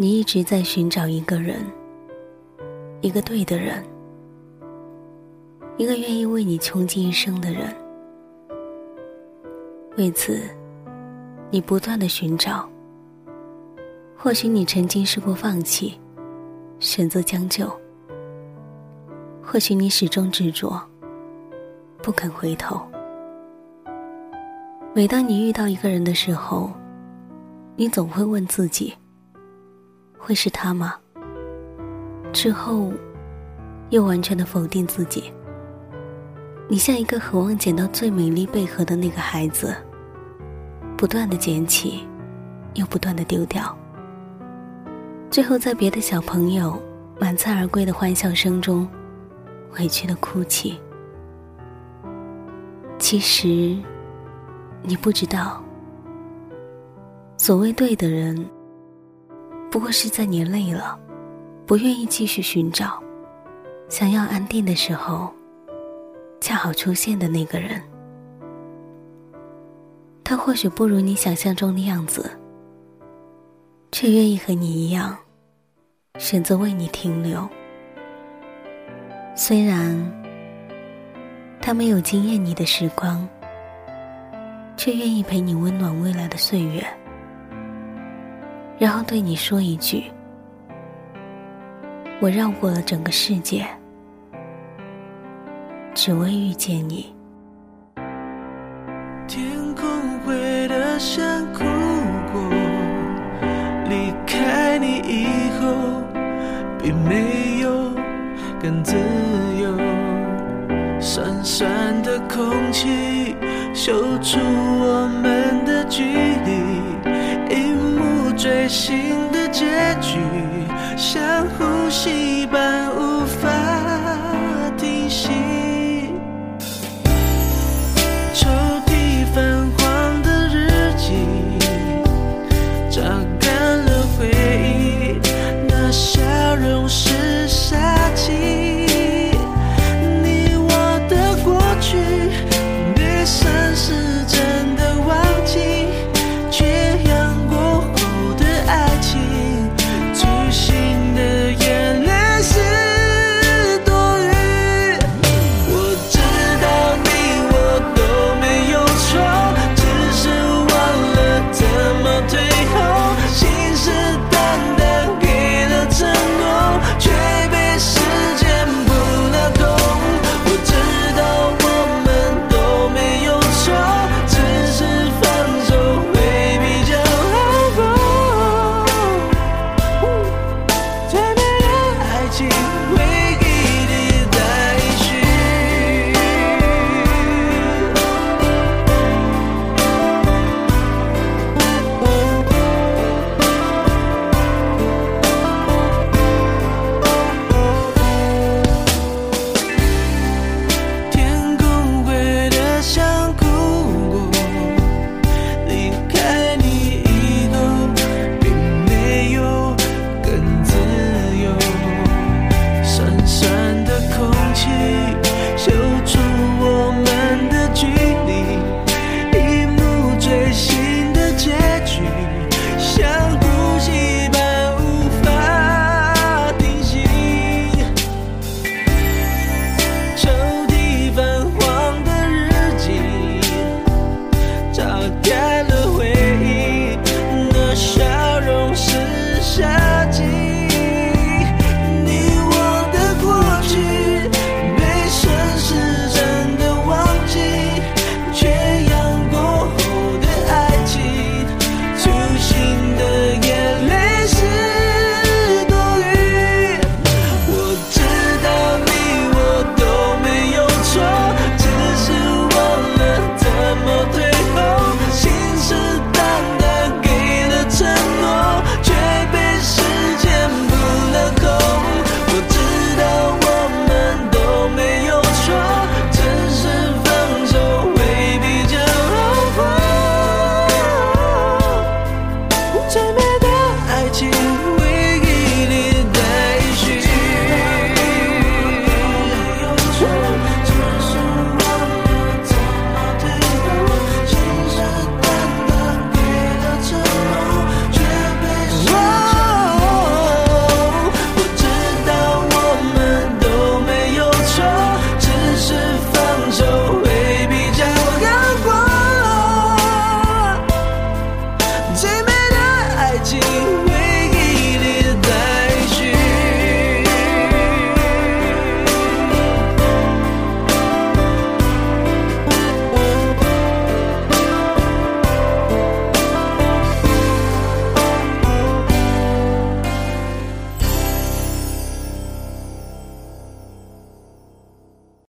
你一直在寻找一个人，一个对的人，一个愿意为你穷尽一生的人。为此，你不断的寻找。或许你曾经试过放弃，选择将就；或许你始终执着，不肯回头。每当你遇到一个人的时候，你总会问自己。会是他吗？之后，又完全的否定自己。你像一个渴望捡到最美丽贝壳的那个孩子，不断的捡起，又不断的丢掉。最后，在别的小朋友满载而归的欢笑声中，委屈的哭泣。其实，你不知道，所谓对的人。不过是在你累了，不愿意继续寻找，想要安定的时候，恰好出现的那个人。他或许不如你想象中的样子，却愿意和你一样，选择为你停留。虽然他没有惊艳你的时光，却愿意陪你温暖未来的岁月。然后对你说一句：“我绕过了整个世界，只为遇见你。”天空灰的像哭过，离开你以后，比没有更自由。酸酸的空气，嗅出我们的距离。最新的结局，像呼吸般无。